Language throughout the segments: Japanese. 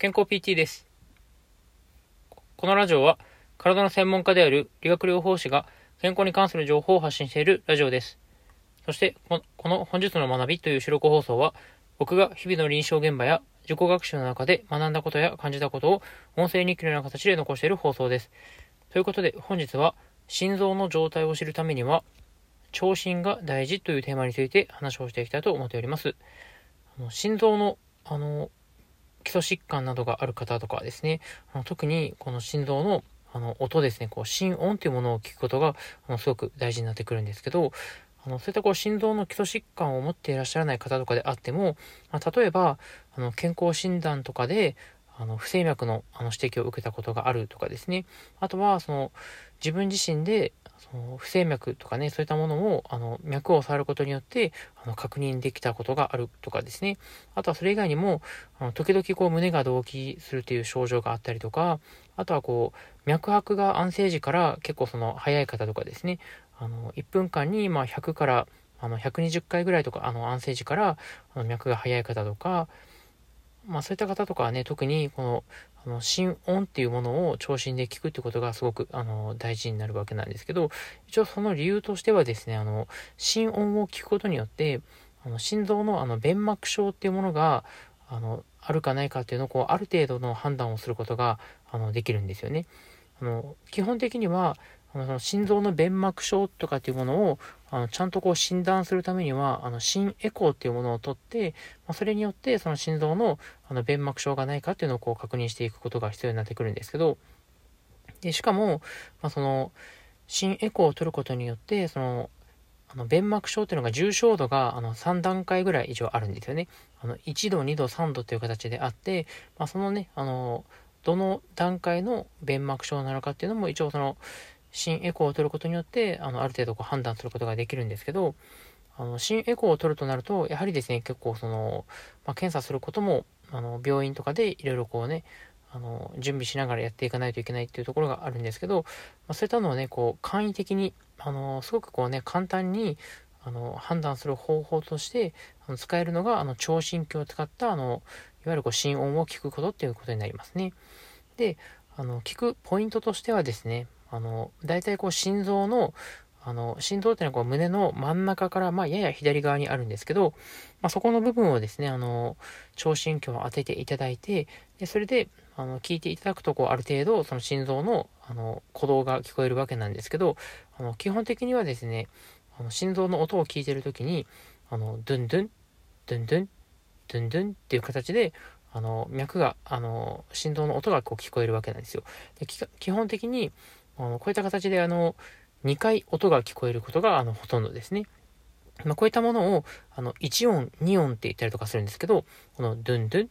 健康 PT です。このラジオは体の専門家である理学療法士が健康に関する情報を発信しているラジオです。そしてこの本日の学びという収録放送は僕が日々の臨床現場や自己学習の中で学んだことや感じたことを音声日記のような形で残している放送です。ということで本日は心臓の状態を知るためには聴診が大事というテーマについて話をしていきたいと思っております。あの心臓のあの基礎疾患などがある方とかですね、あの特にこの心臓のあの音ですね、こう心音というものを聞くことがあのすごく大事になってくるんですけど、あのそういったこう心臓の基礎疾患を持っていらっしゃらない方とかであっても、まあ、例えばあの健康診断とかであの不整脈のあの指摘を受けたことがあるとかですね、あとはその自分自身でその不整脈とかね、そういったものを、あの、脈を触ることによって、あの、確認できたことがあるとかですね。あとはそれ以外にも、あの、時々こう、胸が動悸するという症状があったりとか、あとはこう、脈拍が安静時から結構その、早い方とかですね、あの、1分間に、まあ、100から、あの、120回ぐらいとか、あの、安静時から、あの、脈が速い方とか、まあそういった方とかはね、特にこの、あの、心音っていうものを聴診で聞くってことがすごく、あの、大事になるわけなんですけど、一応その理由としてはですね、あの、心音を聞くことによって、あの、心臓のあの、弁膜症っていうものが、あの、あるかないかっていうのを、こう、ある程度の判断をすることが、あの、できるんですよね。あの、基本的には、あの心臓の弁膜症とかっていうものをあのちゃんとこう診断するためにはあの心エコーっていうものを取って、まあ、それによってその心臓のあの弁膜症がないかっていうのをこう確認していくことが必要になってくるんですけどでしかも、まあ、その心エコーを取ることによってそのあの弁膜症っていうのが重症度があの3段階ぐらい以上あるんですよね。あの1度、2度、3度という形であって、まあ、そのね、あのどの段階の弁膜症なのかっていうのも一応その心エコーを取ることによって、あの、ある程度こう判断することができるんですけど、あの、心エコーを取るとなると、やはりですね、結構その、まあ、検査することも、あの、病院とかでいろいろこうね、あの、準備しながらやっていかないといけないっていうところがあるんですけど、まあ、そういったのをね、こう、簡易的に、あの、すごくこうね、簡単に、あの、判断する方法として、あの使えるのが、あの、聴診器を使った、あの、いわゆるこう、心音を聞くことっていうことになりますね。で、あの、聞くポイントとしてはですね、あの、大体こう心臓の、あの、心臓っていうのはこう胸の真ん中から、まあ、やや左側にあるんですけど、まあ、そこの部分をですね、あの、聴診器を当てていただいて、で、それで、あの、聞いていただくと、こう、ある程度、その心臓の、あの、鼓動が聞こえるわけなんですけど、あの、基本的にはですね、あの、心臓の音を聞いてるときに、あの、ドゥンドゥン、ドゥンドゥン、ドゥンドゥンっていう形で、あの、脈が、あの、心臓の音がこう聞こえるわけなんですよ。で基本的に、あのこういった形であの2回音が聞こえることがあのほとんどですね。まあ、こういったものをあの1音、2音って言ったりとかするんですけど、このドゥンドゥン、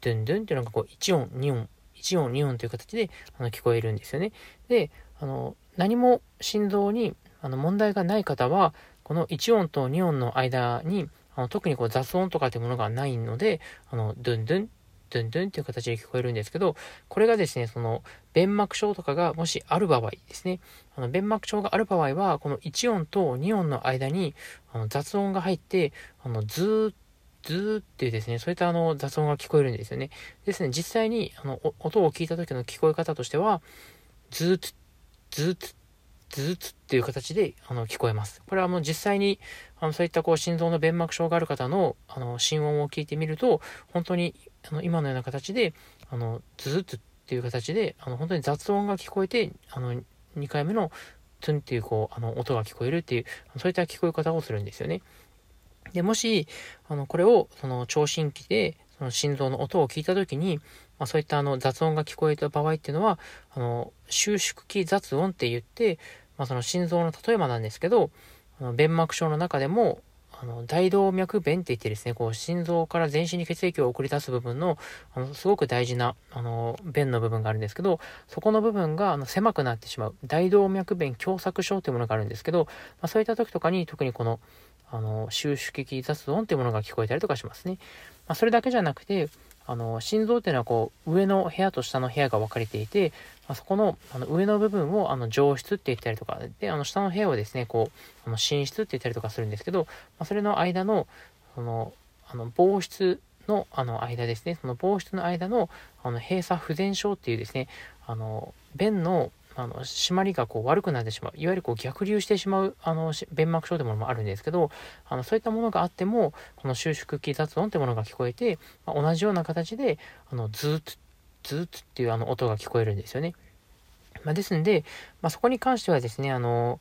ドゥンドゥンっていうのがこう1音、2音、1音、2音という形であの聞こえるんですよね。で、あの何も心臓にあの問題がない方は、この1音と2音の間にあの特にこう雑音とかっていうものがないので、あのドゥンドゥン、ドゥンドゥンっていう形で聞こえるんですけど、これがですね、その、弁膜症とかがもしある場合ですね、あの、弁膜症がある場合は、この1音と2音の間に、あの、雑音が入って、あの、ずーっずーっていうですね、そういったあの雑音が聞こえるんですよね。ですね、実際にあの音を聞いた時の聞こえ方としては、ずーつ、ずーつ、ずーつっていう形であの聞こえます。これはもう実際にあのそういったこう心臓の弁膜症がある方のあの心音を聞いてみると、本当にあの今のような形で、あの、ズズッっていう形で、あの、本当に雑音が聞こえて、あの、2回目のトゥンっていうこう、あの、音が聞こえるっていう、そういった聞こえ方をするんですよね。で、もし、あの、これを、その、聴診器で、その心臓の音を聞いたときに、まあ、そういったあの雑音が聞こえた場合っていうのは、あの、収縮期雑音って言って、まあ、その心臓の例えばなんですけど、あの弁膜症の中でも、あの、大動脈弁って言ってですね、こう、心臓から全身に血液を送り出す部分の、あの、すごく大事な、あの、弁の部分があるんですけど、そこの部分が、あの、狭くなってしまう、大動脈弁狭窄症というものがあるんですけど、まあ、そういった時とかに、特にこの、あの、収縮器雑音っていうものが聞こえたりとかしますね。まあ、それだけじゃなくて、あの、心臓っていうのはこう、上の部屋と下の部屋が分かれていて、まあ、そこのあの上の部分をあの上室って言ったりとか、で、あの下の部屋をですね、こう、あの寝室って言ったりとかするんですけど、まあ、それの間の、その、あの、防湿のあの間ですね、その防室の間のあの閉鎖不全症っていうですね、あの便のあの締まりがこう悪くなってしまういわゆるこう逆流してしまうあの弁膜症というものもあるんですけどあのそういったものがあってもこの収縮期雑音というものが聞こえて、まあ、同じような形であのズーッズーッっていうあの音が聞こえるんですよね。まあ、ですんで、まあ、そこに関してはですねあの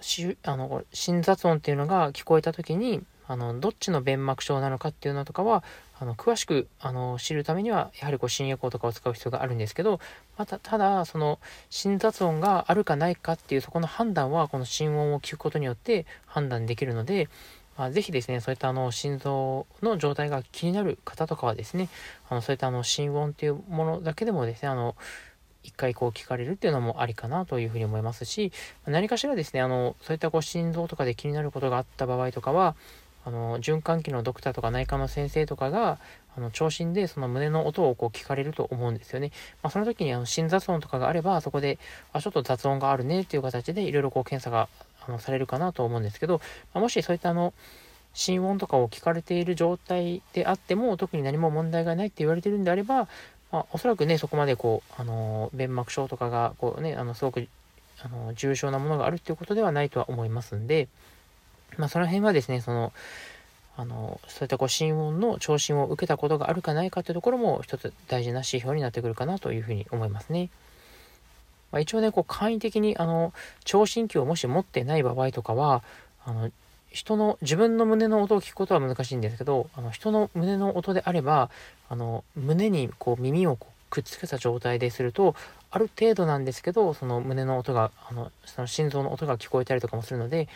しあの心雑音っていうのが聞こえた時にあのどっちの弁膜症なのかっていうのとかはあの詳しくあの知るためにはやはりこう新エコーとかを使う必要があるんですけどまたただその心雑音があるかないかっていうそこの判断はこの心音を聞くことによって判断できるので、まあ、ぜひですねそういったあの心臓の状態が気になる方とかはですねあのそういったあの心音っていうものだけでもですねあの一回こう聞かれるっていうのもありかなというふうに思いますし何かしらですねあのそういったこう心臓とかで気になることがあった場合とかはあの循環器のドクターとか内科の先生とかがあの聴診でその胸の音をこう聞かれると思うんですよね。まあ、その時にあの心雑音とかがあればそこであちょっと雑音があるねっていう形でいろいろこう検査があのされるかなと思うんですけど、まあ、もしそういったあの心音とかを聞かれている状態であっても特に何も問題がないって言われてるんであれば、まあ、おそらくねそこまでこうあの弁膜症とかがこうねあのすごくあの重症なものがあるっていうことではないとは思いますんで。まあ、その辺はですね、その、あの、そういったこう、心音の聴診を受けたことがあるかないかというところも一つ大事な指標になってくるかなというふうに思いますね。まあ、一応ね、こう、簡易的に、あの、聴診器をもし持ってない場合とかは、あの、人の、自分の胸の音を聞くことは難しいんですけど、あの、人の胸の音であれば、あの、胸にこう、耳をこうくっつけた状態ですると、ある程度なんですけど、その胸の音が、あの、その心臓の音が聞こえたりとかもするので、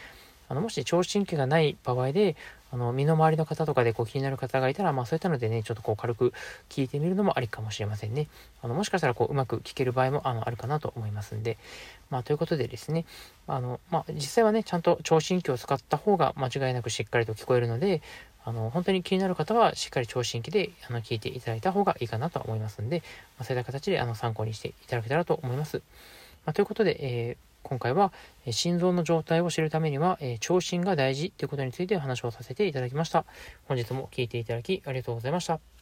あのもし聴診器がない場合で、あの身の回りの方とかでこう気になる方がいたら、まあそういったのでね、ちょっとこう軽く聞いてみるのもありかもしれませんね。あのもしかしたらこううまく聞ける場合もあのあるかなと思いますんで、まあということでですね、あのまあ実際はね、ちゃんと聴診器を使った方が間違いなくしっかりと聞こえるので、あの本当に気になる方はしっかり聴診器であの聞いていただいた方がいいかなと思いますんで、まあ、そういった形であの参考にしていただけたらと思います。まあ、ということで、えー今回は、え心臓の状態を知るためには、え聴診が大事ということについてお話をさせていただきました。本日も聴いていただきありがとうございました。